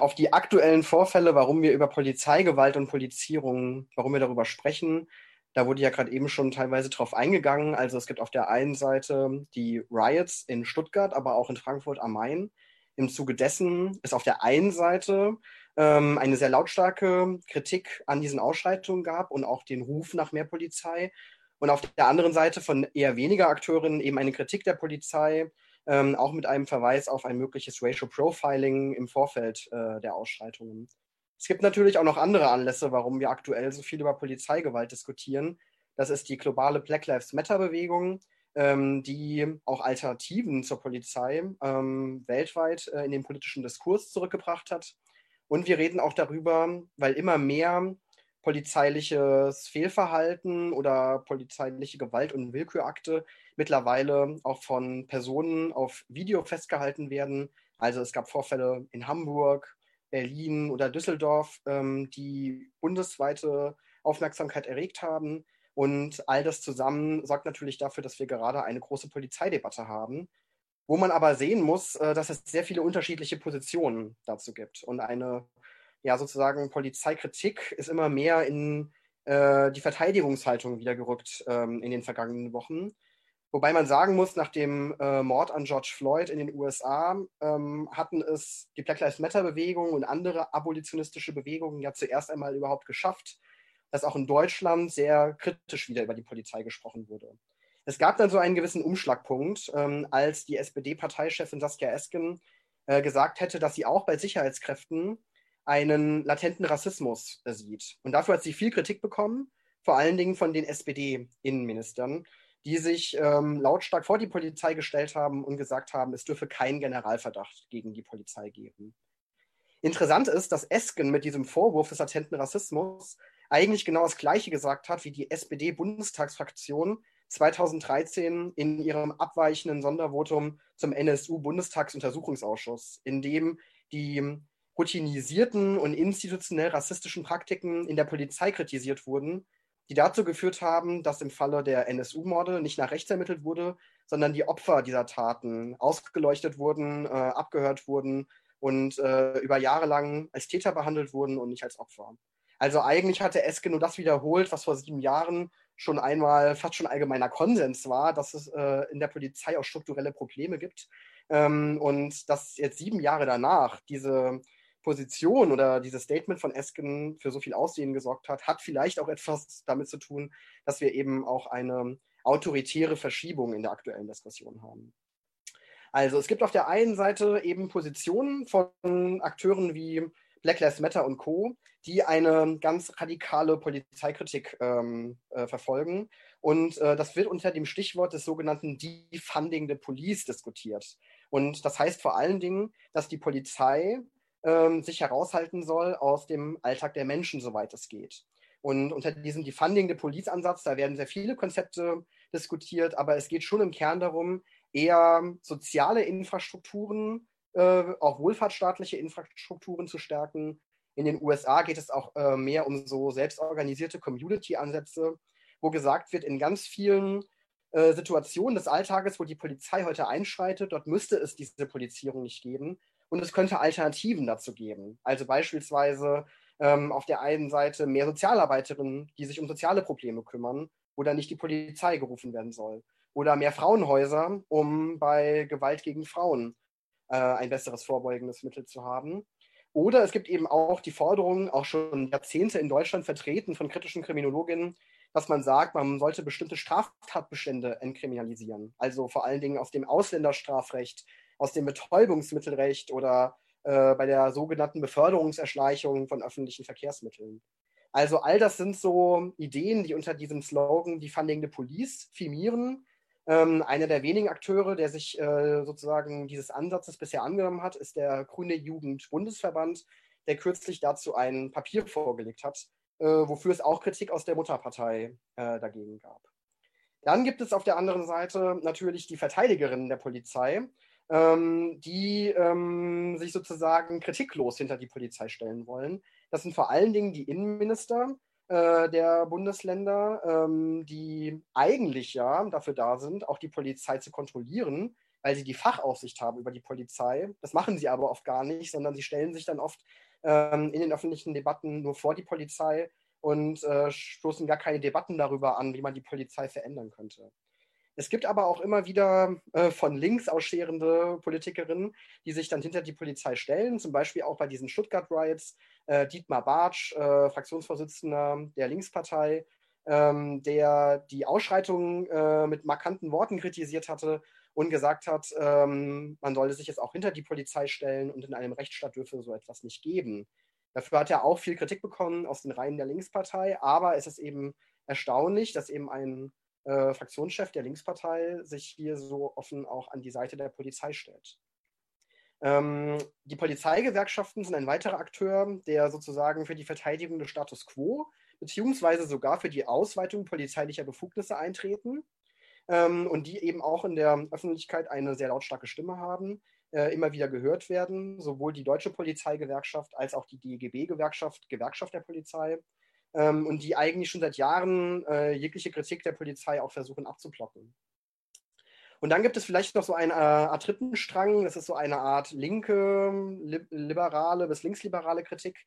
auf die aktuellen Vorfälle, warum wir über Polizeigewalt und Polizierung, warum wir darüber sprechen, da wurde ja gerade eben schon teilweise drauf eingegangen. Also es gibt auf der einen Seite die Riots in Stuttgart, aber auch in Frankfurt am Main. Im Zuge dessen ist auf der einen Seite ähm, eine sehr lautstarke Kritik an diesen Ausschreitungen gab und auch den Ruf nach mehr Polizei. Und auf der anderen Seite von eher weniger Akteurinnen eben eine Kritik der Polizei, ähm, auch mit einem Verweis auf ein mögliches Racial Profiling im Vorfeld äh, der Ausschreitungen. Es gibt natürlich auch noch andere Anlässe, warum wir aktuell so viel über Polizeigewalt diskutieren. Das ist die globale Black Lives Matter-Bewegung, ähm, die auch Alternativen zur Polizei ähm, weltweit äh, in den politischen Diskurs zurückgebracht hat. Und wir reden auch darüber, weil immer mehr polizeiliches Fehlverhalten oder polizeiliche Gewalt- und Willkürakte mittlerweile auch von Personen auf Video festgehalten werden. Also es gab Vorfälle in Hamburg, Berlin oder Düsseldorf, ähm, die bundesweite Aufmerksamkeit erregt haben. Und all das zusammen sorgt natürlich dafür, dass wir gerade eine große Polizeidebatte haben, wo man aber sehen muss, äh, dass es sehr viele unterschiedliche Positionen dazu gibt. Und eine, ja, sozusagen Polizeikritik ist immer mehr in äh, die Verteidigungshaltung wieder gerückt ähm, in den vergangenen Wochen. Wobei man sagen muss, nach dem äh, Mord an George Floyd in den USA ähm, hatten es die Black Lives Matter-Bewegung und andere abolitionistische Bewegungen ja zuerst einmal überhaupt geschafft, dass auch in Deutschland sehr kritisch wieder über die Polizei gesprochen wurde. Es gab dann so einen gewissen Umschlagpunkt, ähm, als die SPD-Parteichefin Saskia Esken äh, gesagt hätte, dass sie auch bei Sicherheitskräften einen latenten Rassismus äh, sieht. Und dafür hat sie viel Kritik bekommen, vor allen Dingen von den SPD-Innenministern die sich ähm, lautstark vor die Polizei gestellt haben und gesagt haben, es dürfe keinen Generalverdacht gegen die Polizei geben. Interessant ist, dass Esken mit diesem Vorwurf des latenten Rassismus eigentlich genau das Gleiche gesagt hat, wie die SPD-Bundestagsfraktion 2013 in ihrem abweichenden Sondervotum zum NSU-Bundestagsuntersuchungsausschuss, in dem die routinisierten und institutionell rassistischen Praktiken in der Polizei kritisiert wurden die dazu geführt haben, dass im Falle der NSU-Morde nicht nach rechts ermittelt wurde, sondern die Opfer dieser Taten ausgeleuchtet wurden, äh, abgehört wurden und äh, über Jahre lang als Täter behandelt wurden und nicht als Opfer. Also eigentlich hatte Eske nur das wiederholt, was vor sieben Jahren schon einmal fast schon allgemeiner Konsens war, dass es äh, in der Polizei auch strukturelle Probleme gibt. Ähm, und dass jetzt sieben Jahre danach diese Position oder dieses Statement von Esken für so viel Aussehen gesorgt hat, hat vielleicht auch etwas damit zu tun, dass wir eben auch eine autoritäre Verschiebung in der aktuellen Diskussion haben. Also es gibt auf der einen Seite eben Positionen von Akteuren wie Black Lives Matter und Co., die eine ganz radikale Polizeikritik ähm, äh, verfolgen. Und äh, das wird unter dem Stichwort des sogenannten Defunding the Police diskutiert. Und das heißt vor allen Dingen, dass die Polizei ähm, sich heraushalten soll aus dem Alltag der Menschen, soweit es geht. Und unter diesem Defunding the Police-Ansatz, da werden sehr viele Konzepte diskutiert, aber es geht schon im Kern darum, eher soziale Infrastrukturen, äh, auch wohlfahrtsstaatliche Infrastrukturen zu stärken. In den USA geht es auch äh, mehr um so selbstorganisierte Community-Ansätze, wo gesagt wird, in ganz vielen äh, Situationen des Alltages, wo die Polizei heute einschreitet, dort müsste es diese Polizierung nicht geben und es könnte Alternativen dazu geben. Also beispielsweise ähm, auf der einen Seite mehr Sozialarbeiterinnen, die sich um soziale Probleme kümmern, wo dann nicht die Polizei gerufen werden soll. Oder mehr Frauenhäuser, um bei Gewalt gegen Frauen äh, ein besseres vorbeugendes Mittel zu haben. Oder es gibt eben auch die Forderung, auch schon Jahrzehnte in Deutschland vertreten von kritischen Kriminologinnen, dass man sagt, man sollte bestimmte Straftatbestände entkriminalisieren. Also vor allen Dingen aus dem Ausländerstrafrecht, aus dem Betäubungsmittelrecht oder äh, bei der sogenannten Beförderungserschleichung von öffentlichen Verkehrsmitteln. Also all das sind so Ideen, die unter diesem Slogan die Funding the Police firmieren. Ähm, einer der wenigen Akteure, der sich äh, sozusagen dieses Ansatzes bisher angenommen hat, ist der Grüne Jugend-Bundesverband, der kürzlich dazu ein Papier vorgelegt hat, äh, wofür es auch Kritik aus der Mutterpartei äh, dagegen gab. Dann gibt es auf der anderen Seite natürlich die Verteidigerinnen der Polizei, ähm, die ähm, sich sozusagen kritiklos hinter die Polizei stellen wollen. Das sind vor allen Dingen die Innenminister äh, der Bundesländer, ähm, die eigentlich ja dafür da sind, auch die Polizei zu kontrollieren, weil sie die Fachaufsicht haben über die Polizei. Das machen sie aber oft gar nicht, sondern sie stellen sich dann oft ähm, in den öffentlichen Debatten nur vor die Polizei und äh, stoßen gar keine Debatten darüber an, wie man die Polizei verändern könnte. Es gibt aber auch immer wieder äh, von links ausscherende Politikerinnen, die sich dann hinter die Polizei stellen, zum Beispiel auch bei diesen Stuttgart Riots. Äh, Dietmar Bartsch, äh, Fraktionsvorsitzender der Linkspartei, ähm, der die Ausschreitungen äh, mit markanten Worten kritisiert hatte und gesagt hat, ähm, man solle sich jetzt auch hinter die Polizei stellen und in einem Rechtsstaat dürfe so etwas nicht geben. Dafür hat er auch viel Kritik bekommen aus den Reihen der Linkspartei, aber es ist eben erstaunlich, dass eben ein äh, Fraktionschef der Linkspartei sich hier so offen auch an die Seite der Polizei stellt. Ähm, die Polizeigewerkschaften sind ein weiterer Akteur, der sozusagen für die Verteidigung des Status quo beziehungsweise sogar für die Ausweitung polizeilicher Befugnisse eintreten ähm, und die eben auch in der Öffentlichkeit eine sehr lautstarke Stimme haben, äh, immer wieder gehört werden, sowohl die Deutsche Polizeigewerkschaft als auch die DGB-Gewerkschaft, Gewerkschaft der Polizei, ähm, und die eigentlich schon seit Jahren äh, jegliche Kritik der Polizei auch versuchen abzuplocken. Und dann gibt es vielleicht noch so eine Art dritten Strang, das ist so eine Art linke, liberale bis linksliberale Kritik,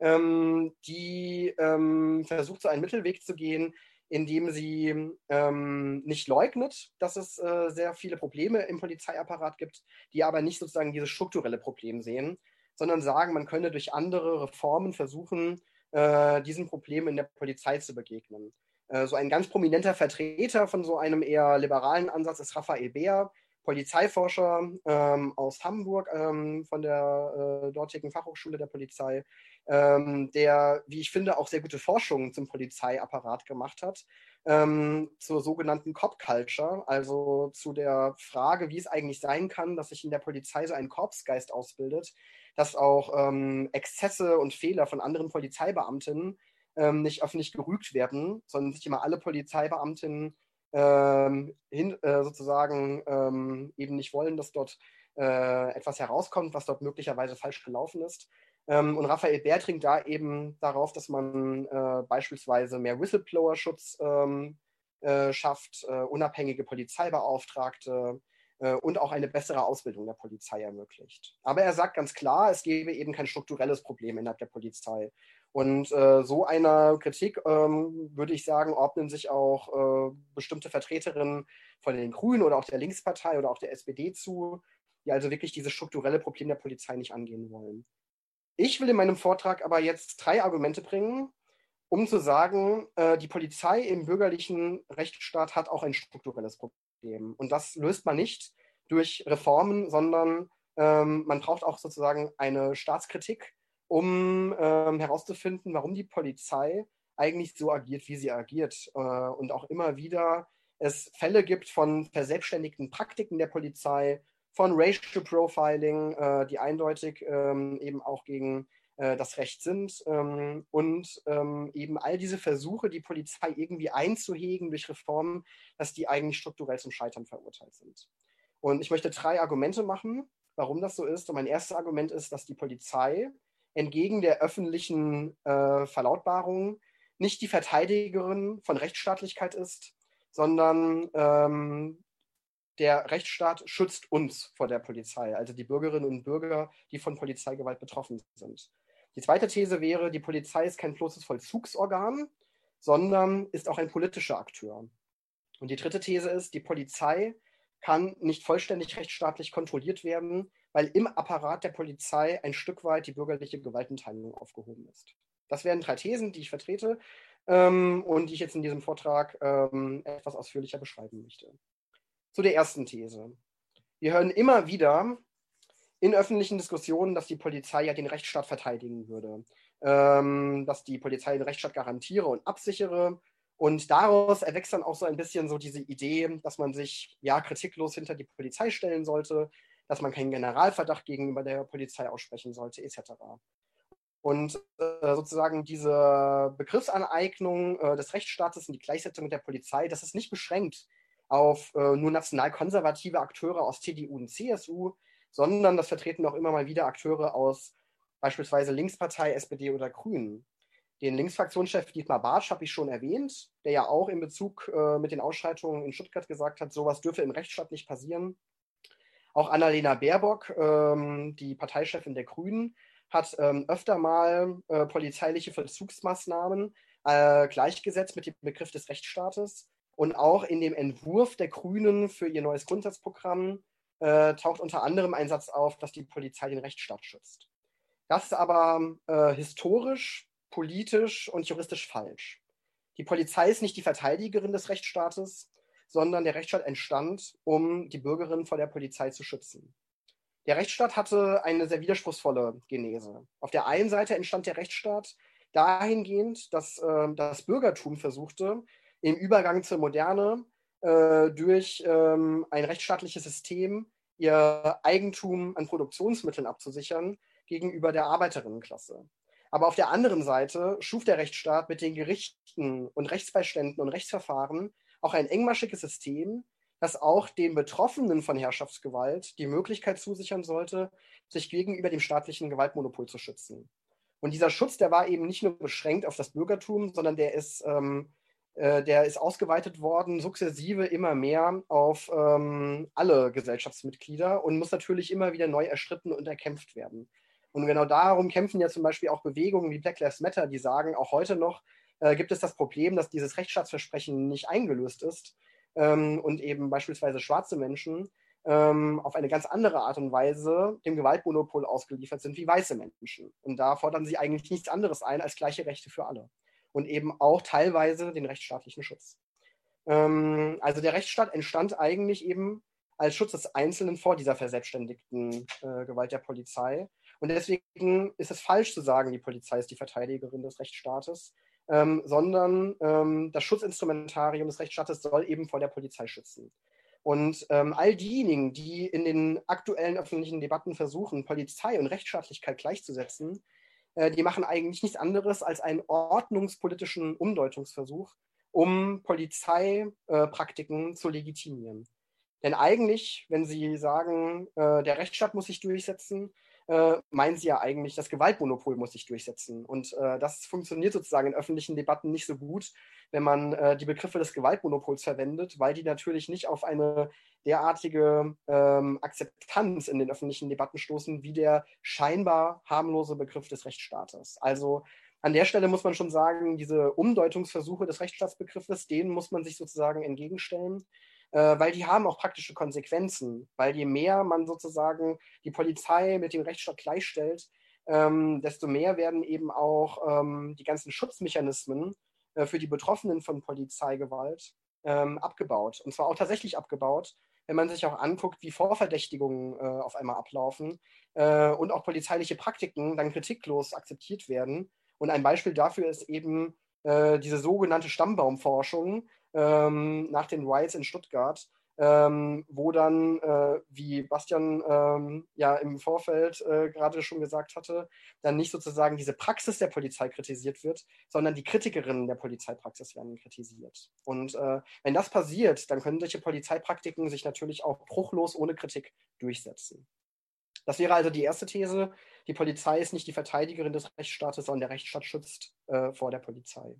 ähm, die ähm, versucht, so einen Mittelweg zu gehen, indem sie ähm, nicht leugnet, dass es äh, sehr viele Probleme im Polizeiapparat gibt, die aber nicht sozusagen dieses strukturelle Problem sehen, sondern sagen, man könne durch andere Reformen versuchen, äh, diesen Problemen in der Polizei zu begegnen. Äh, so ein ganz prominenter Vertreter von so einem eher liberalen Ansatz ist Raphael Beer, Polizeiforscher ähm, aus Hamburg ähm, von der äh, dortigen Fachhochschule der Polizei, ähm, der, wie ich finde, auch sehr gute Forschung zum Polizeiapparat gemacht hat, ähm, zur sogenannten Cop Culture, also zu der Frage, wie es eigentlich sein kann, dass sich in der Polizei so ein Korpsgeist ausbildet, dass auch ähm, Exzesse und Fehler von anderen Polizeibeamtinnen ähm, nicht öffentlich gerügt werden, sondern sich immer alle Polizeibeamtinnen ähm, hin, äh, sozusagen ähm, eben nicht wollen, dass dort äh, etwas herauskommt, was dort möglicherweise falsch gelaufen ist. Ähm, und Raphael Bär trinkt da eben darauf, dass man äh, beispielsweise mehr Whistleblower-Schutz ähm, äh, schafft, äh, unabhängige Polizeibeauftragte und auch eine bessere Ausbildung der Polizei ermöglicht. Aber er sagt ganz klar, es gebe eben kein strukturelles Problem innerhalb der Polizei. Und äh, so einer Kritik, ähm, würde ich sagen, ordnen sich auch äh, bestimmte Vertreterinnen von den Grünen oder auch der Linkspartei oder auch der SPD zu, die also wirklich dieses strukturelle Problem der Polizei nicht angehen wollen. Ich will in meinem Vortrag aber jetzt drei Argumente bringen, um zu sagen, äh, die Polizei im bürgerlichen Rechtsstaat hat auch ein strukturelles Problem. Und das löst man nicht durch Reformen, sondern ähm, man braucht auch sozusagen eine Staatskritik um ähm, herauszufinden, warum die Polizei eigentlich so agiert, wie sie agiert. Äh, und auch immer wieder es Fälle gibt von verselbstständigten Praktiken der Polizei, von Racial Profiling, äh, die eindeutig ähm, eben auch gegen das Recht sind. Ähm, und ähm, eben all diese Versuche, die Polizei irgendwie einzuhegen durch Reformen, dass die eigentlich strukturell zum Scheitern verurteilt sind. Und ich möchte drei Argumente machen, warum das so ist. Und mein erstes Argument ist, dass die Polizei entgegen der öffentlichen äh, Verlautbarung nicht die Verteidigerin von Rechtsstaatlichkeit ist, sondern ähm, der Rechtsstaat schützt uns vor der Polizei, also die Bürgerinnen und Bürger, die von Polizeigewalt betroffen sind. Die zweite These wäre, die Polizei ist kein bloßes Vollzugsorgan, sondern ist auch ein politischer Akteur. Und die dritte These ist, die Polizei kann nicht vollständig rechtsstaatlich kontrolliert werden, weil im Apparat der Polizei ein Stück weit die bürgerliche Gewaltenteilung aufgehoben ist. Das wären drei Thesen, die ich vertrete ähm, und die ich jetzt in diesem Vortrag ähm, etwas ausführlicher beschreiben möchte. Zu der ersten These. Wir hören immer wieder in öffentlichen Diskussionen, dass die Polizei ja den Rechtsstaat verteidigen würde, ähm, dass die Polizei den Rechtsstaat garantiere und absichere. Und daraus erwächst dann auch so ein bisschen so diese Idee, dass man sich ja kritiklos hinter die Polizei stellen sollte, dass man keinen Generalverdacht gegenüber der Polizei aussprechen sollte, etc. Und äh, sozusagen diese Begriffsaneignung äh, des Rechtsstaates und die Gleichsetzung mit der Polizei, das ist nicht beschränkt auf äh, nur nationalkonservative Akteure aus CDU und CSU, sondern das vertreten auch immer mal wieder Akteure aus beispielsweise Linkspartei, SPD oder Grünen. Den Linksfraktionschef Dietmar Bartsch habe ich schon erwähnt, der ja auch in Bezug äh, mit den Ausschreitungen in Stuttgart gesagt hat, sowas dürfe im Rechtsstaat nicht passieren. Auch Annalena Baerbock, ähm, die Parteichefin der Grünen, hat ähm, öfter mal äh, polizeiliche Vollzugsmaßnahmen äh, gleichgesetzt mit dem Begriff des Rechtsstaates. Und auch in dem Entwurf der Grünen für ihr neues Grundsatzprogramm äh, taucht unter anderem ein Satz auf, dass die Polizei den Rechtsstaat schützt. Das ist aber äh, historisch, politisch und juristisch falsch. Die Polizei ist nicht die Verteidigerin des Rechtsstaates, sondern der Rechtsstaat entstand, um die Bürgerinnen vor der Polizei zu schützen. Der Rechtsstaat hatte eine sehr widerspruchsvolle Genese. Auf der einen Seite entstand der Rechtsstaat dahingehend, dass äh, das Bürgertum versuchte, im Übergang zur Moderne äh, durch ähm, ein rechtsstaatliches System ihr Eigentum an Produktionsmitteln abzusichern gegenüber der Arbeiterinnenklasse. Aber auf der anderen Seite schuf der Rechtsstaat mit den Gerichten und Rechtsbeiständen und Rechtsverfahren auch ein engmaschiges System, das auch den Betroffenen von Herrschaftsgewalt die Möglichkeit zusichern sollte, sich gegenüber dem staatlichen Gewaltmonopol zu schützen. Und dieser Schutz, der war eben nicht nur beschränkt auf das Bürgertum, sondern der ist ähm, äh, der ist ausgeweitet worden, sukzessive immer mehr auf ähm, alle Gesellschaftsmitglieder und muss natürlich immer wieder neu erstritten und erkämpft werden. Und genau darum kämpfen ja zum Beispiel auch Bewegungen wie Black Lives Matter, die sagen, auch heute noch äh, gibt es das Problem, dass dieses Rechtsstaatsversprechen nicht eingelöst ist ähm, und eben beispielsweise schwarze Menschen ähm, auf eine ganz andere Art und Weise dem Gewaltmonopol ausgeliefert sind wie weiße Menschen. Und da fordern sie eigentlich nichts anderes ein als gleiche Rechte für alle und eben auch teilweise den rechtsstaatlichen Schutz. Ähm, also der Rechtsstaat entstand eigentlich eben als Schutz des Einzelnen vor dieser verselbstständigten äh, Gewalt der Polizei. Und deswegen ist es falsch zu sagen, die Polizei ist die Verteidigerin des Rechtsstaates, ähm, sondern ähm, das Schutzinstrumentarium des Rechtsstaates soll eben vor der Polizei schützen. Und ähm, all diejenigen, die in den aktuellen öffentlichen Debatten versuchen, Polizei und Rechtsstaatlichkeit gleichzusetzen, die machen eigentlich nichts anderes als einen ordnungspolitischen Umdeutungsversuch, um Polizeipraktiken äh, zu legitimieren. Denn eigentlich, wenn Sie sagen, äh, der Rechtsstaat muss sich durchsetzen, äh, meinen sie ja eigentlich, das Gewaltmonopol muss sich durchsetzen. Und äh, das funktioniert sozusagen in öffentlichen Debatten nicht so gut, wenn man äh, die Begriffe des Gewaltmonopols verwendet, weil die natürlich nicht auf eine derartige ähm, Akzeptanz in den öffentlichen Debatten stoßen, wie der scheinbar harmlose Begriff des Rechtsstaates. Also an der Stelle muss man schon sagen, diese Umdeutungsversuche des Rechtsstaatsbegriffes, denen muss man sich sozusagen entgegenstellen äh, weil die haben auch praktische Konsequenzen, weil je mehr man sozusagen die Polizei mit dem Rechtsstaat gleichstellt, ähm, desto mehr werden eben auch ähm, die ganzen Schutzmechanismen äh, für die Betroffenen von Polizeigewalt ähm, abgebaut. Und zwar auch tatsächlich abgebaut, wenn man sich auch anguckt, wie Vorverdächtigungen äh, auf einmal ablaufen äh, und auch polizeiliche Praktiken dann kritiklos akzeptiert werden. Und ein Beispiel dafür ist eben äh, diese sogenannte Stammbaumforschung, ähm, nach den Riots in Stuttgart, ähm, wo dann, äh, wie Bastian ähm, ja im Vorfeld äh, gerade schon gesagt hatte, dann nicht sozusagen diese Praxis der Polizei kritisiert wird, sondern die Kritikerinnen der Polizeipraxis werden kritisiert. Und äh, wenn das passiert, dann können solche Polizeipraktiken sich natürlich auch bruchlos ohne Kritik durchsetzen. Das wäre also die erste These. Die Polizei ist nicht die Verteidigerin des Rechtsstaates, sondern der Rechtsstaat schützt äh, vor der Polizei.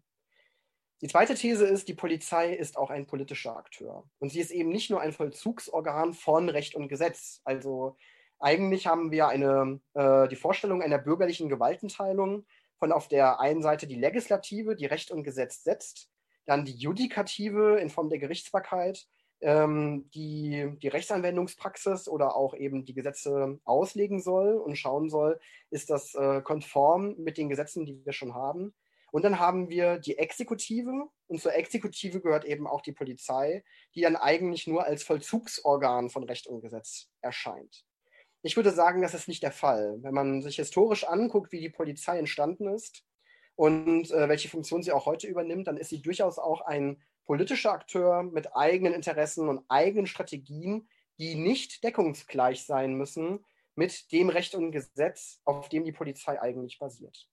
Die zweite These ist, die Polizei ist auch ein politischer Akteur. Und sie ist eben nicht nur ein Vollzugsorgan von Recht und Gesetz. Also eigentlich haben wir eine, äh, die Vorstellung einer bürgerlichen Gewaltenteilung von auf der einen Seite die Legislative, die Recht und Gesetz setzt, dann die Judikative in Form der Gerichtsbarkeit, ähm, die die Rechtsanwendungspraxis oder auch eben die Gesetze auslegen soll und schauen soll, ist das äh, konform mit den Gesetzen, die wir schon haben. Und dann haben wir die Exekutive und zur Exekutive gehört eben auch die Polizei, die dann eigentlich nur als Vollzugsorgan von Recht und Gesetz erscheint. Ich würde sagen, das ist nicht der Fall. Wenn man sich historisch anguckt, wie die Polizei entstanden ist und äh, welche Funktion sie auch heute übernimmt, dann ist sie durchaus auch ein politischer Akteur mit eigenen Interessen und eigenen Strategien, die nicht deckungsgleich sein müssen mit dem Recht und Gesetz, auf dem die Polizei eigentlich basiert.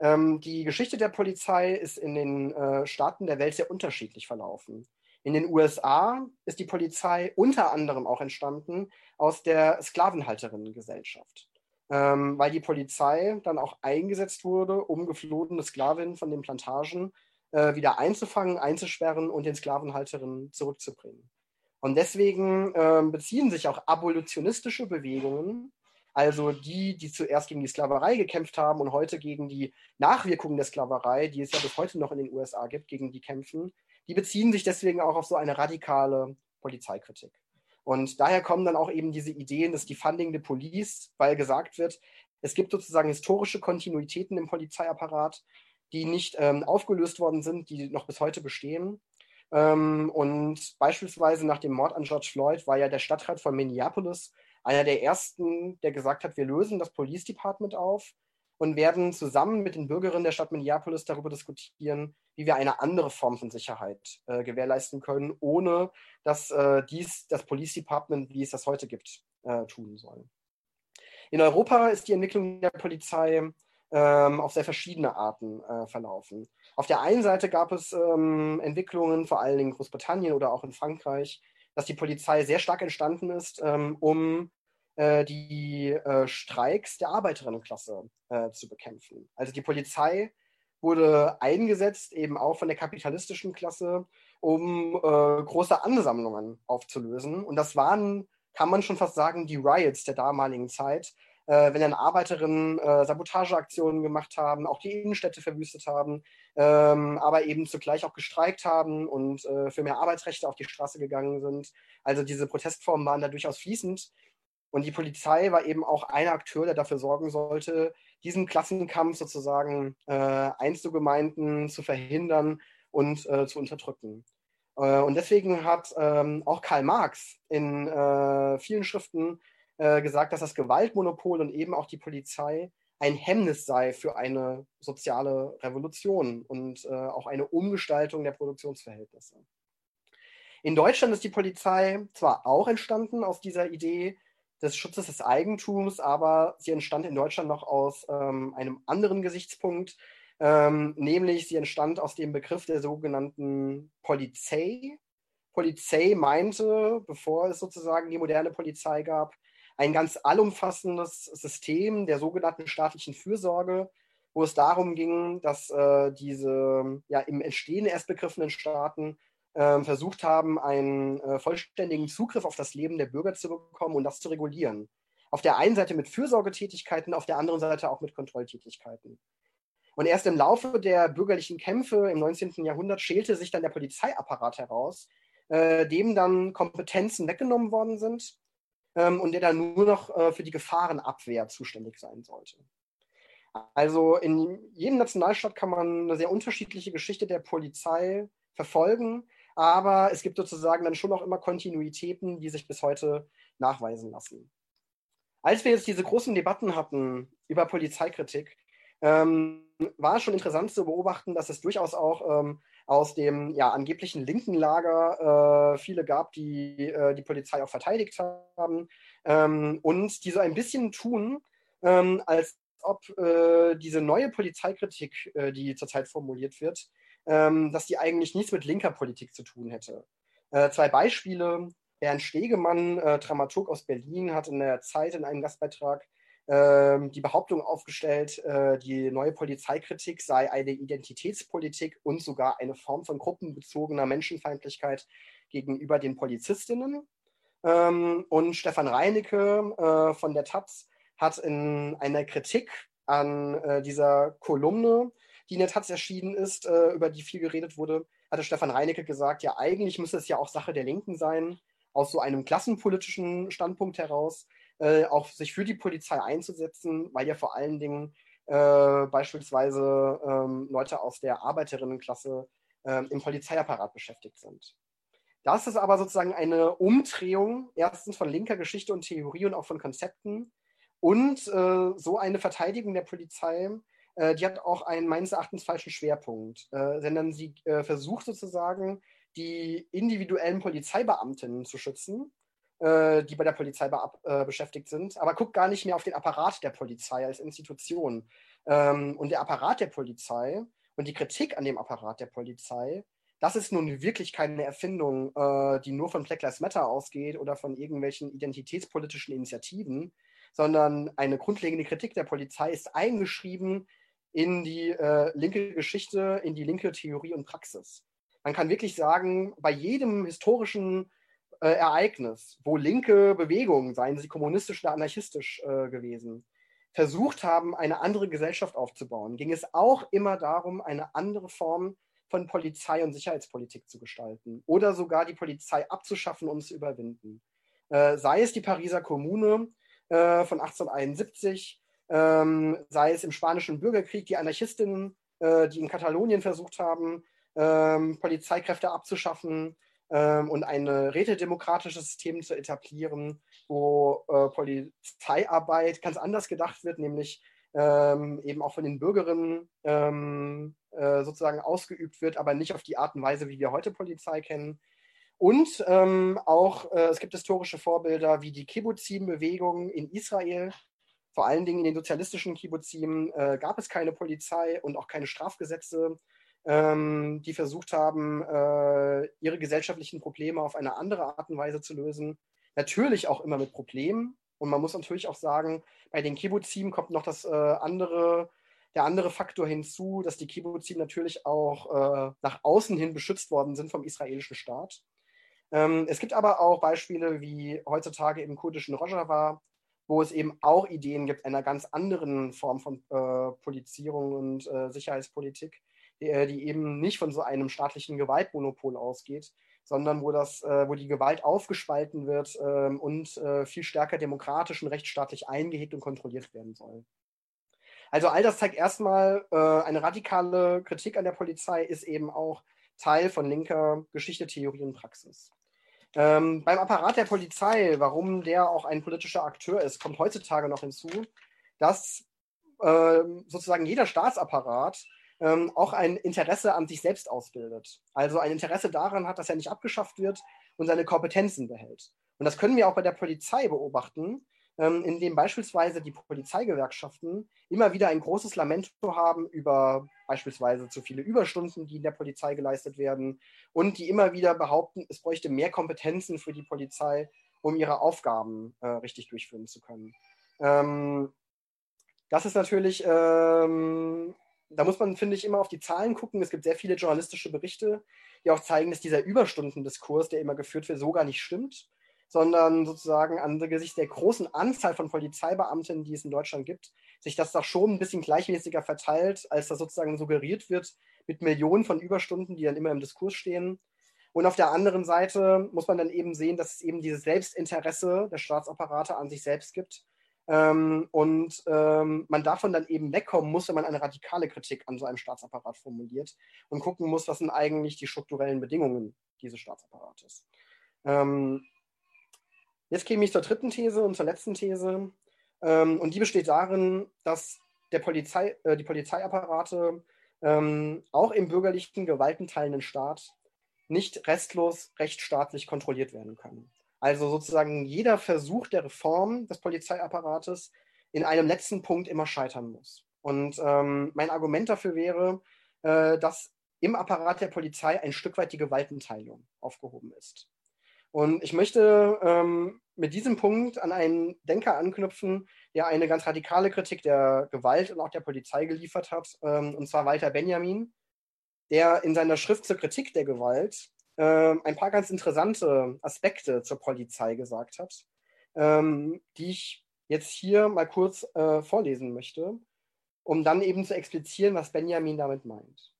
Ähm, die Geschichte der Polizei ist in den äh, Staaten der Welt sehr unterschiedlich verlaufen. In den USA ist die Polizei unter anderem auch entstanden aus der Sklavenhalterinnengesellschaft, ähm, weil die Polizei dann auch eingesetzt wurde, um geflohene Sklavinnen von den Plantagen äh, wieder einzufangen, einzusperren und den Sklavenhalterinnen zurückzubringen. Und deswegen äh, beziehen sich auch abolitionistische Bewegungen, also die, die zuerst gegen die Sklaverei gekämpft haben und heute gegen die Nachwirkungen der Sklaverei, die es ja bis heute noch in den USA gibt, gegen die kämpfen, die beziehen sich deswegen auch auf so eine radikale Polizeikritik. Und daher kommen dann auch eben diese Ideen des Defunding the Police, weil gesagt wird, es gibt sozusagen historische Kontinuitäten im Polizeiapparat, die nicht ähm, aufgelöst worden sind, die noch bis heute bestehen. Ähm, und beispielsweise nach dem Mord an George Floyd war ja der Stadtrat von Minneapolis einer der ersten, der gesagt hat, wir lösen das Police Department auf und werden zusammen mit den Bürgerinnen der Stadt Minneapolis darüber diskutieren, wie wir eine andere Form von Sicherheit äh, gewährleisten können, ohne dass äh, dies das Police Department, wie es das heute gibt, äh, tun soll. In Europa ist die Entwicklung der Polizei ähm, auf sehr verschiedene Arten äh, verlaufen. Auf der einen Seite gab es ähm, Entwicklungen, vor allem in Großbritannien oder auch in Frankreich, dass die Polizei sehr stark entstanden ist, ähm, um die äh, Streiks der Arbeiterinnenklasse äh, zu bekämpfen. Also die Polizei wurde eingesetzt, eben auch von der kapitalistischen Klasse, um äh, große Ansammlungen aufzulösen. Und das waren, kann man schon fast sagen, die Riots der damaligen Zeit, äh, wenn dann Arbeiterinnen äh, Sabotageaktionen gemacht haben, auch die Innenstädte verwüstet haben, ähm, aber eben zugleich auch gestreikt haben und äh, für mehr Arbeitsrechte auf die Straße gegangen sind. Also diese Protestformen waren da durchaus fließend. Und die Polizei war eben auch ein Akteur, der dafür sorgen sollte, diesen Klassenkampf sozusagen äh, einzugemeinden, zu verhindern und äh, zu unterdrücken. Äh, und deswegen hat ähm, auch Karl Marx in äh, vielen Schriften äh, gesagt, dass das Gewaltmonopol und eben auch die Polizei ein Hemmnis sei für eine soziale Revolution und äh, auch eine Umgestaltung der Produktionsverhältnisse. In Deutschland ist die Polizei zwar auch entstanden aus dieser Idee des Schutzes des Eigentums, aber sie entstand in Deutschland noch aus ähm, einem anderen Gesichtspunkt, ähm, nämlich sie entstand aus dem Begriff der sogenannten Polizei. Polizei meinte, bevor es sozusagen die moderne Polizei gab, ein ganz allumfassendes System der sogenannten staatlichen Fürsorge, wo es darum ging, dass äh, diese ja, im Entstehen erst begriffenen Staaten versucht haben, einen äh, vollständigen Zugriff auf das Leben der Bürger zu bekommen und das zu regulieren. Auf der einen Seite mit Fürsorgetätigkeiten, auf der anderen Seite auch mit Kontrolltätigkeiten. Und erst im Laufe der bürgerlichen Kämpfe im 19. Jahrhundert schälte sich dann der Polizeiapparat heraus, äh, dem dann Kompetenzen weggenommen worden sind ähm, und der dann nur noch äh, für die Gefahrenabwehr zuständig sein sollte. Also in jedem Nationalstaat kann man eine sehr unterschiedliche Geschichte der Polizei verfolgen, aber es gibt sozusagen dann schon auch immer Kontinuitäten, die sich bis heute nachweisen lassen. Als wir jetzt diese großen Debatten hatten über Polizeikritik, ähm, war es schon interessant zu beobachten, dass es durchaus auch ähm, aus dem ja, angeblichen linken Lager äh, viele gab, die äh, die Polizei auch verteidigt haben ähm, und die so ein bisschen tun, ähm, als ob äh, diese neue Polizeikritik, äh, die zurzeit formuliert wird, ähm, dass die eigentlich nichts mit linker Politik zu tun hätte. Äh, zwei Beispiele. Bernd Stegemann, äh, Dramaturg aus Berlin, hat in der Zeit in einem Gastbeitrag ähm, die Behauptung aufgestellt, äh, die neue Polizeikritik sei eine Identitätspolitik und sogar eine Form von gruppenbezogener Menschenfeindlichkeit gegenüber den Polizistinnen. Ähm, und Stefan Reinecke äh, von der Taz hat in einer Kritik an äh, dieser Kolumne, die in der Taz erschienen ist, über die viel geredet wurde, hatte Stefan Reinecke gesagt, ja, eigentlich müsste es ja auch Sache der Linken sein, aus so einem klassenpolitischen Standpunkt heraus, äh, auch sich für die Polizei einzusetzen, weil ja vor allen Dingen äh, beispielsweise ähm, Leute aus der Arbeiterinnenklasse äh, im Polizeiapparat beschäftigt sind. Das ist aber sozusagen eine Umdrehung erstens von linker Geschichte und Theorie und auch von Konzepten und äh, so eine Verteidigung der Polizei, äh, die hat auch einen meines Erachtens falschen Schwerpunkt, äh, sondern sie versucht sozusagen die individuellen Polizeibeamtinnen zu schützen äh, die bei der Polizei äh, beschäftigt sind, aber guckt gar nicht mehr auf den Apparat der Polizei als Institution. Ähm, und der Apparat der Polizei und die Kritik an dem Apparat der Polizei, das ist nun wirklich keine Erfindung, äh, die nur von Black Lives Matter ausgeht oder von irgendwelchen identitätspolitischen Initiativen, sondern eine grundlegende Kritik der Polizei ist eingeschrieben in die äh, linke Geschichte, in die linke Theorie und Praxis. Man kann wirklich sagen, bei jedem historischen äh, Ereignis, wo linke Bewegungen, seien sie kommunistisch oder anarchistisch äh, gewesen, versucht haben, eine andere Gesellschaft aufzubauen, ging es auch immer darum, eine andere Form von Polizei und Sicherheitspolitik zu gestalten oder sogar die Polizei abzuschaffen und zu überwinden. Äh, sei es die Pariser Kommune äh, von 1871, ähm, sei es im Spanischen Bürgerkrieg die Anarchistinnen, äh, die in Katalonien versucht haben, ähm, Polizeikräfte abzuschaffen ähm, und ein rätedemokratisches System zu etablieren, wo äh, Polizeiarbeit ganz anders gedacht wird, nämlich ähm, eben auch von den Bürgerinnen ähm, äh, sozusagen ausgeübt wird, aber nicht auf die Art und Weise, wie wir heute Polizei kennen. Und ähm, auch äh, es gibt historische Vorbilder wie die Kibbuzim-Bewegung in Israel. Vor allen Dingen in den sozialistischen Kibbuzim äh, gab es keine Polizei und auch keine Strafgesetze, ähm, die versucht haben, äh, ihre gesellschaftlichen Probleme auf eine andere Art und Weise zu lösen. Natürlich auch immer mit Problemen. Und man muss natürlich auch sagen, bei den Kibbuzim kommt noch das äh, andere der andere Faktor hinzu, dass die Kibbuzim natürlich auch äh, nach außen hin beschützt worden sind vom israelischen Staat. Ähm, es gibt aber auch Beispiele wie heutzutage im kurdischen Rojava, wo es eben auch Ideen gibt einer ganz anderen Form von äh, Polizierung und äh, Sicherheitspolitik, die, äh, die, eben nicht von so einem staatlichen Gewaltmonopol ausgeht, sondern wo, das, äh, wo die Gewalt aufgespalten wird ähm, und äh, viel stärker demokratisch und rechtsstaatlich eingehegt und kontrolliert werden soll. Also all das zeigt erstmal, äh, eine radikale Kritik an der Polizei ist eben auch Teil von linker Geschichte, Theorie und Praxis. Ähm, beim Apparat der Polizei, warum der auch ein politischer Akteur ist, kommt heutzutage noch hinzu, dass äh, sozusagen jeder Staatsapparat ähm, auch ein Interesse an sich selbst ausbildet. Also ein Interesse daran hat, dass er nicht abgeschafft wird und seine Kompetenzen behält. Und das können wir auch bei der Polizei beobachten, ähm, in dem beispielsweise die Polizeigewerkschaften immer wieder ein großes Lamento haben über beispielsweise zu viele Überstunden, die in der Polizei geleistet werden und die immer wieder behaupten, es bräuchte mehr Kompetenzen für die Polizei, um ihre Aufgaben äh, richtig durchführen zu können. Ähm, das ist natürlich, ähm, da muss man, finde ich, immer auf die Zahlen gucken. Es gibt sehr viele journalistische Berichte, die auch zeigen, dass dieser Überstundendiskurs, der immer geführt wird, so gar nicht stimmt sondern sozusagen angesichts der großen Anzahl von Polizeibeamten, die es in Deutschland gibt, sich das doch schon ein bisschen gleichmäßiger verteilt, als das sozusagen suggeriert wird mit Millionen von Überstunden, die dann immer im Diskurs stehen. Und auf der anderen Seite muss man dann eben sehen, dass es eben dieses Selbstinteresse der Staatsapparate an sich selbst gibt. Ähm, und ähm, man davon dann eben wegkommen muss, wenn man eine radikale Kritik an so einem Staatsapparat formuliert und gucken muss, was sind eigentlich die strukturellen Bedingungen dieses Staatsapparates. Ähm, Jetzt käme ich zur dritten These und zur letzten These. Ähm, und die besteht darin, dass der Polizei, äh, die Polizeiapparate ähm, auch im bürgerlichen, gewaltenteilenden Staat nicht restlos rechtsstaatlich kontrolliert werden können. Also sozusagen jeder Versuch der Reform des Polizeiapparates in einem letzten Punkt immer scheitern muss. Und ähm, mein Argument dafür wäre, äh, dass im Apparat der Polizei ein Stück weit die Gewaltenteilung aufgehoben ist. Und ich möchte ähm, mit diesem Punkt an einen Denker anknüpfen, der eine ganz radikale Kritik der Gewalt und auch der Polizei geliefert hat, ähm, und zwar Walter Benjamin, der in seiner Schrift zur Kritik der Gewalt ähm, ein paar ganz interessante Aspekte zur Polizei gesagt hat, ähm, die ich jetzt hier mal kurz äh, vorlesen möchte, um dann eben zu explizieren, was Benjamin damit meint.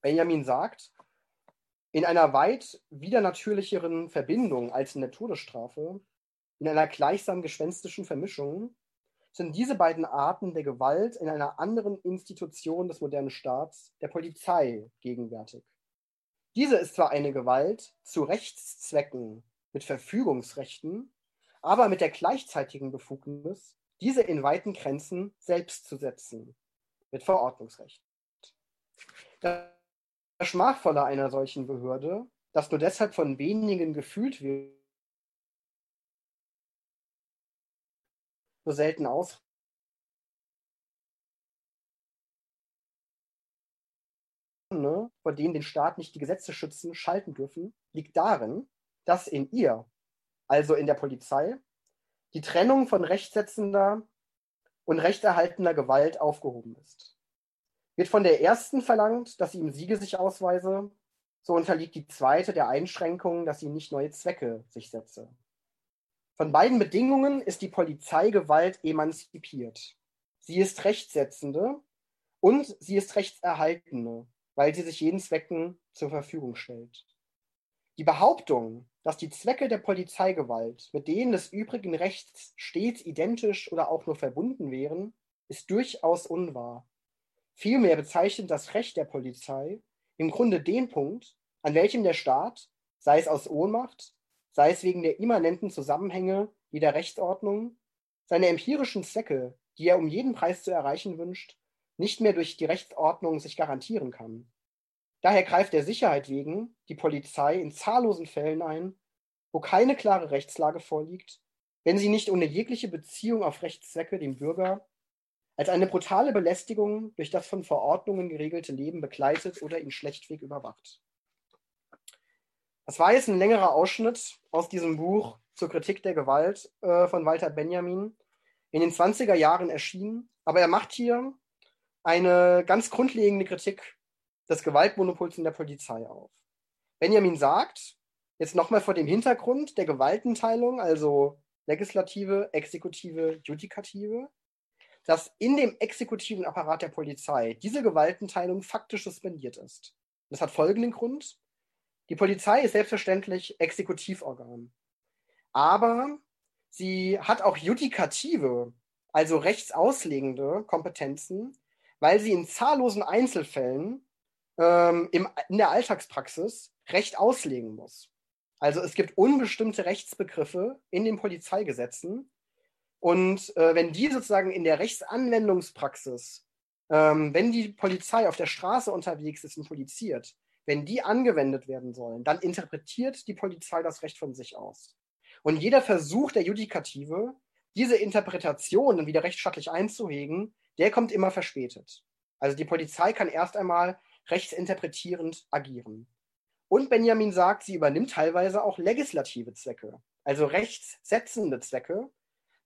Benjamin sagt, in einer weit widernatürlicheren Verbindung als in der Todesstrafe, in einer gleichsam gespenstischen Vermischung, sind diese beiden Arten der Gewalt in einer anderen Institution des modernen Staats, der Polizei, gegenwärtig. Diese ist zwar eine Gewalt zu Rechtszwecken mit Verfügungsrechten, aber mit der gleichzeitigen Befugnis, diese in weiten Grenzen selbst zu setzen, mit Verordnungsrecht. Schmachvolle einer solchen Behörde, das nur deshalb von wenigen gefühlt wird, so selten aus. vor denen den Staat nicht die Gesetze schützen, schalten dürfen, liegt darin, dass in ihr, also in der Polizei, die Trennung von rechtsetzender und rechterhaltender Gewalt aufgehoben ist wird von der ersten verlangt, dass sie im Siege sich ausweise, so unterliegt die zweite der Einschränkung, dass sie nicht neue Zwecke sich setze. Von beiden Bedingungen ist die Polizeigewalt emanzipiert. Sie ist rechtssetzende und sie ist rechtserhaltende, weil sie sich jeden Zwecken zur Verfügung stellt. Die Behauptung, dass die Zwecke der Polizeigewalt mit denen des übrigen Rechts stets identisch oder auch nur verbunden wären, ist durchaus unwahr. Vielmehr bezeichnet das Recht der Polizei im Grunde den Punkt, an welchem der Staat, sei es aus Ohnmacht, sei es wegen der immanenten Zusammenhänge jeder Rechtsordnung, seine empirischen Zwecke, die er um jeden Preis zu erreichen wünscht, nicht mehr durch die Rechtsordnung sich garantieren kann. Daher greift der Sicherheit wegen die Polizei in zahllosen Fällen ein, wo keine klare Rechtslage vorliegt, wenn sie nicht ohne jegliche Beziehung auf Rechtszwecke den Bürger als eine brutale Belästigung durch das von Verordnungen geregelte Leben begleitet oder ihn schlechtweg überwacht. Das war jetzt ein längerer Ausschnitt aus diesem Buch zur Kritik der Gewalt äh, von Walter Benjamin, in den 20er Jahren erschienen, aber er macht hier eine ganz grundlegende Kritik des Gewaltmonopols in der Polizei auf. Benjamin sagt, jetzt nochmal vor dem Hintergrund der Gewaltenteilung, also Legislative, Exekutive, Judikative, dass in dem exekutiven Apparat der Polizei diese Gewaltenteilung faktisch suspendiert ist. Das hat folgenden Grund. Die Polizei ist selbstverständlich Exekutivorgan. Aber sie hat auch judikative, also rechtsauslegende Kompetenzen, weil sie in zahllosen Einzelfällen ähm, im, in der Alltagspraxis Recht auslegen muss. Also es gibt unbestimmte Rechtsbegriffe in den Polizeigesetzen, und äh, wenn die sozusagen in der Rechtsanwendungspraxis, ähm, wenn die Polizei auf der Straße unterwegs ist und poliziert, wenn die angewendet werden sollen, dann interpretiert die Polizei das Recht von sich aus. Und jeder Versuch der Judikative, diese Interpretation dann wieder rechtsstaatlich einzuhegen, der kommt immer verspätet. Also die Polizei kann erst einmal rechtsinterpretierend agieren. Und Benjamin sagt, sie übernimmt teilweise auch legislative Zwecke, also rechtssetzende Zwecke,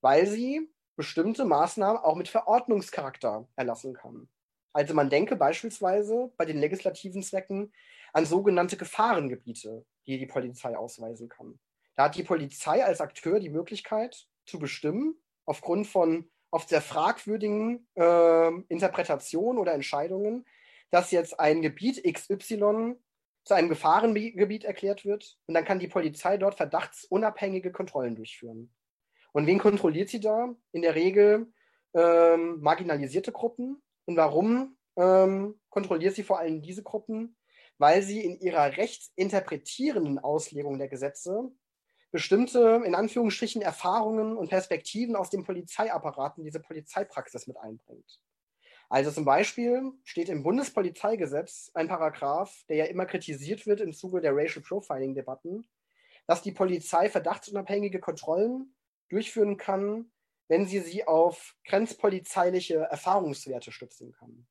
weil sie bestimmte Maßnahmen auch mit Verordnungscharakter erlassen kann. Also man denke beispielsweise bei den legislativen Zwecken an sogenannte Gefahrengebiete, die die Polizei ausweisen kann. Da hat die Polizei als Akteur die Möglichkeit zu bestimmen, aufgrund von oft sehr fragwürdigen äh, Interpretationen oder Entscheidungen, dass jetzt ein Gebiet XY zu einem Gefahrengebiet erklärt wird und dann kann die Polizei dort verdachtsunabhängige Kontrollen durchführen. Und wen kontrolliert sie da? In der Regel ähm, marginalisierte Gruppen. Und warum ähm, kontrolliert sie vor allem diese Gruppen? Weil sie in ihrer rechtsinterpretierenden Auslegung der Gesetze bestimmte, in Anführungsstrichen, Erfahrungen und Perspektiven aus dem Polizeiapparat in diese Polizeipraxis mit einbringt. Also zum Beispiel steht im Bundespolizeigesetz ein Paragraph, der ja immer kritisiert wird im Zuge der Racial Profiling-Debatten, dass die Polizei verdachtsunabhängige Kontrollen durchführen kann, wenn sie sie auf grenzpolizeiliche Erfahrungswerte stützen kann.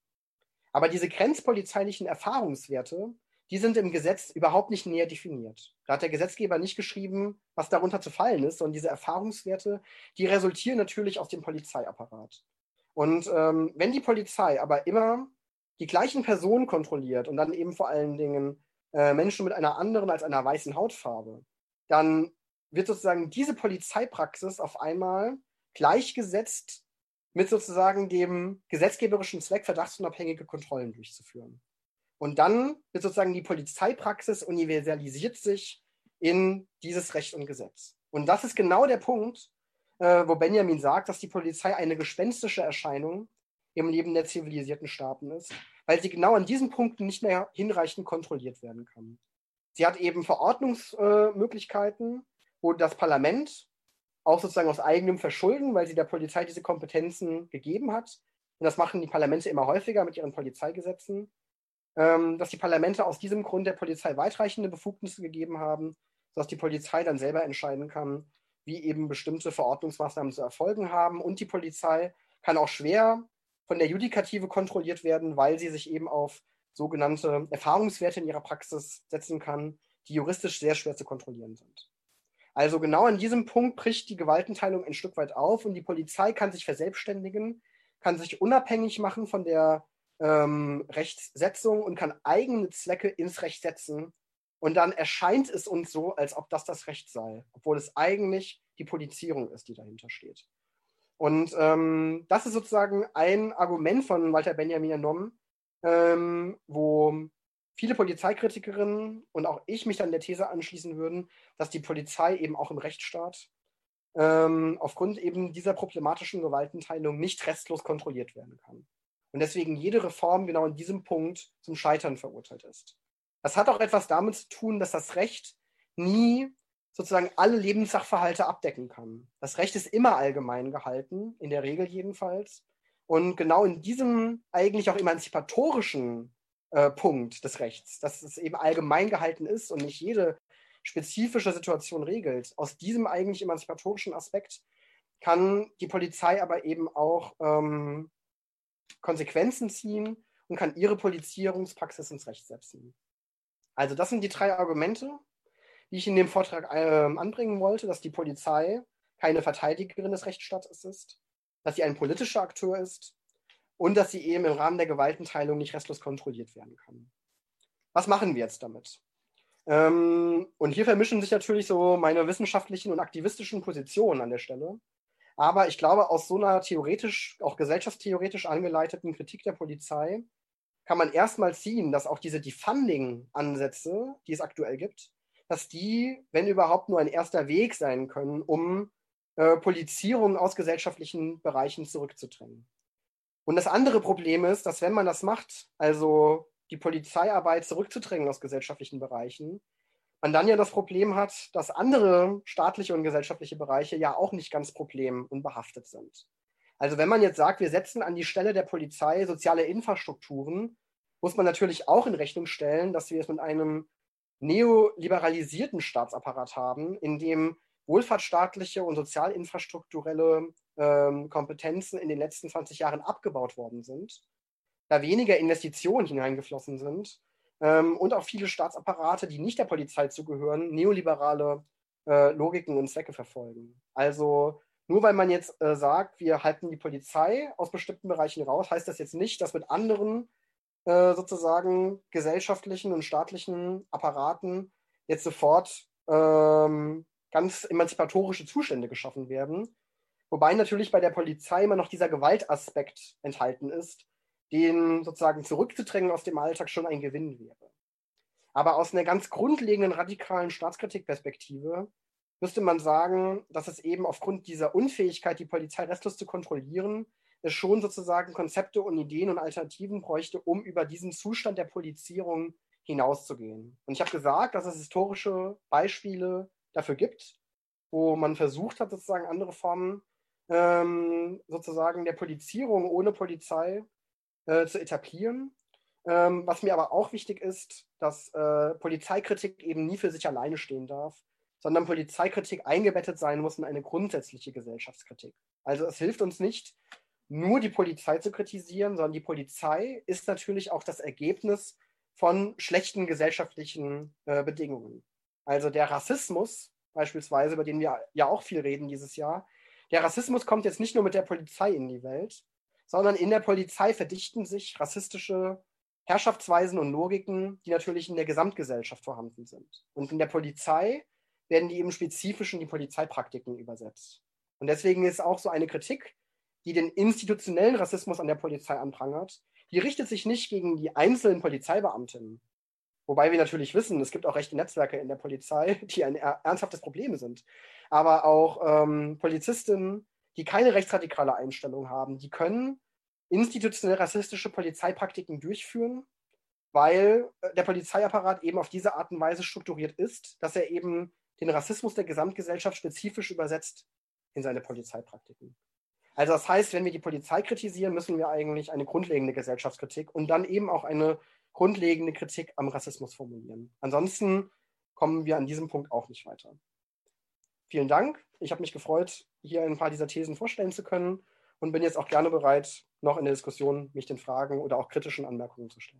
Aber diese grenzpolizeilichen Erfahrungswerte, die sind im Gesetz überhaupt nicht näher definiert. Da hat der Gesetzgeber nicht geschrieben, was darunter zu fallen ist, sondern diese Erfahrungswerte, die resultieren natürlich aus dem Polizeiapparat. Und ähm, wenn die Polizei aber immer die gleichen Personen kontrolliert und dann eben vor allen Dingen äh, Menschen mit einer anderen als einer weißen Hautfarbe, dann wird sozusagen diese Polizeipraxis auf einmal gleichgesetzt mit sozusagen dem gesetzgeberischen Zweck, verdachtsunabhängige Kontrollen durchzuführen. Und dann wird sozusagen die Polizeipraxis universalisiert sich in dieses Recht und Gesetz. Und das ist genau der Punkt, äh, wo Benjamin sagt, dass die Polizei eine gespenstische Erscheinung im Leben der zivilisierten Staaten ist, weil sie genau an diesen Punkten nicht mehr hinreichend kontrolliert werden kann. Sie hat eben Verordnungsmöglichkeiten, wo das Parlament auch sozusagen aus eigenem Verschulden, weil sie der Polizei diese Kompetenzen gegeben hat, und das machen die Parlamente immer häufiger mit ihren Polizeigesetzen, ähm, dass die Parlamente aus diesem Grund der Polizei weitreichende Befugnisse gegeben haben, sodass die Polizei dann selber entscheiden kann, wie eben bestimmte Verordnungsmaßnahmen zu erfolgen haben. Und die Polizei kann auch schwer von der Judikative kontrolliert werden, weil sie sich eben auf sogenannte Erfahrungswerte in ihrer Praxis setzen kann, die juristisch sehr schwer zu kontrollieren sind. Also genau an diesem Punkt bricht die Gewaltenteilung ein Stück weit auf und die Polizei kann sich verselbstständigen, kann sich unabhängig machen von der ähm, Rechtssetzung und kann eigene Zwecke ins Recht setzen, Und dann erscheint es uns so, als ob das das Recht sei, obwohl es eigentlich die Polizierung ist, die dahinter steht. Und ähm, das ist sozusagen ein Argument von Walter Benjamin ernommen, ähm, wo viele Polizeikritikerinnen und auch ich mich dann der These anschließen würden, dass die Polizei eben auch im Rechtsstaat ähm, aufgrund eben dieser problematischen Gewaltenteilung nicht restlos kontrolliert werden kann. Und deswegen jede Reform genau in diesem Punkt zum Scheitern verurteilt ist. Das hat auch etwas damit zu tun, dass das Recht nie sozusagen alle Lebenssachverhalte abdecken kann. Das Recht ist immer allgemein gehalten, in der Regel jedenfalls. Und genau in diesem eigentlich auch emanzipatorischen äh, Punkt des Rechts, dass es eben allgemein gehalten ist und nicht jede spezifische Situation regelt. Aus diesem eigentlich emanzipatorischen Aspekt kann die Polizei aber eben auch ähm, Konsequenzen ziehen und kann ihre Polizierungspraxis ins Recht setzen. Also das sind die drei Argumente, die ich in dem Vortrag äh, anbringen wollte, dass die Polizei keine Verteidigerin des Rechtsstaates ist, dass sie ein politischer Akteur ist und dass sie eben im Rahmen der Gewaltenteilung nicht restlos kontrolliert werden kann. Was machen wir jetzt damit? Ähm, und hier vermischen sich natürlich so meine wissenschaftlichen und aktivistischen Positionen an der Stelle. Aber ich glaube, aus so einer theoretisch, auch gesellschaftstheoretisch angeleiteten Kritik der Polizei kann man erstmal ziehen, dass auch diese Defunding-Ansätze, die es aktuell gibt, dass die, wenn überhaupt, nur ein erster Weg sein können, um äh, Polizierung aus gesellschaftlichen Bereichen zurückzudrängen. Und das andere Problem ist, dass wenn man das macht, also die Polizeiarbeit zurückzudrängen aus gesellschaftlichen Bereichen, man dann ja das Problem hat, dass andere staatliche und gesellschaftliche Bereiche ja auch nicht ganz problem- und behaftet sind. Also wenn man jetzt sagt, wir setzen an die Stelle der Polizei soziale Infrastrukturen, muss man natürlich auch in Rechnung stellen, dass wir es mit einem neoliberalisierten Staatsapparat haben, in dem wohlfahrtsstaatliche und sozialinfrastrukturelle ähm, Kompetenzen in den letzten 20 Jahren abgebaut worden sind, da weniger Investitionen hineingeflossen sind ähm, und auch viele Staatsapparate, die nicht der Polizei zugehören, neoliberale äh, Logiken und Zwecke verfolgen. Also nur weil man jetzt äh, sagt, wir halten die Polizei aus bestimmten Bereichen raus, heißt das jetzt nicht, dass mit anderen äh, sozusagen gesellschaftlichen und staatlichen Apparaten jetzt sofort ähm, ganz emanzipatorische Zustände geschaffen werden, Wobei natürlich bei der Polizei immer noch dieser Gewaltaspekt enthalten ist, den sozusagen zurückzudrängen aus dem Alltag schon ein Gewinn wäre. Aber aus einer ganz grundlegenden radikalen Staatskritikperspektive müsste man sagen, dass es eben aufgrund dieser Unfähigkeit, die Polizei restlos zu kontrollieren, es schon sozusagen Konzepte und Ideen und Alternativen bräuchte, um über diesen Zustand der Polizierung hinauszugehen. Und ich habe gesagt, dass es historische Beispiele dafür gibt, wo man versucht hat, sozusagen andere Formen ähm, sozusagen der Polizierung ohne Polizei äh, zu etablieren. Ähm, was mir aber auch wichtig ist, dass äh, Polizeikritik eben nie für sich alleine stehen darf, sondern Polizeikritik eingebettet sein muss in eine grundsätzliche Gesellschaftskritik. Also es hilft uns nicht, nur die Polizei zu kritisieren, sondern die Polizei ist natürlich auch das Ergebnis von schlechten gesellschaftlichen äh, Bedingungen. Also der Rassismus beispielsweise, über den wir ja auch viel reden dieses Jahr, der Rassismus kommt jetzt nicht nur mit der Polizei in die Welt, sondern in der Polizei verdichten sich rassistische Herrschaftsweisen und Logiken, die natürlich in der Gesamtgesellschaft vorhanden sind. Und in der Polizei werden die eben spezifisch in die Polizeipraktiken übersetzt. Und deswegen ist auch so eine Kritik, die den institutionellen Rassismus an der Polizei anprangert, die richtet sich nicht gegen die einzelnen Polizeibeamtinnen, Wobei wir natürlich wissen, es gibt auch rechte Netzwerke in der Polizei, die ein ernsthaftes Problem sind. Aber auch ähm, Polizistinnen, die keine rechtsradikale Einstellung haben, die können institutionell rassistische Polizeipraktiken durchführen, weil äh, der Polizeiapparat eben auf diese Art und Weise strukturiert ist, dass er eben den Rassismus der Gesamtgesellschaft spezifisch übersetzt in seine Polizeipraktiken. Also das heißt, wenn wir die Polizei kritisieren, müssen wir eigentlich eine grundlegende Gesellschaftskritik und dann eben auch eine grundlegende Kritik am Rassismus formulieren. Ansonsten kommen wir an diesem Punkt auch nicht weiter. Vielen Dank. Ich habe mich gefreut, hier ein paar dieser Thesen vorstellen zu können und bin jetzt auch gerne bereit, noch in der Diskussion mich den Fragen oder auch kritischen Anmerkungen zu stellen.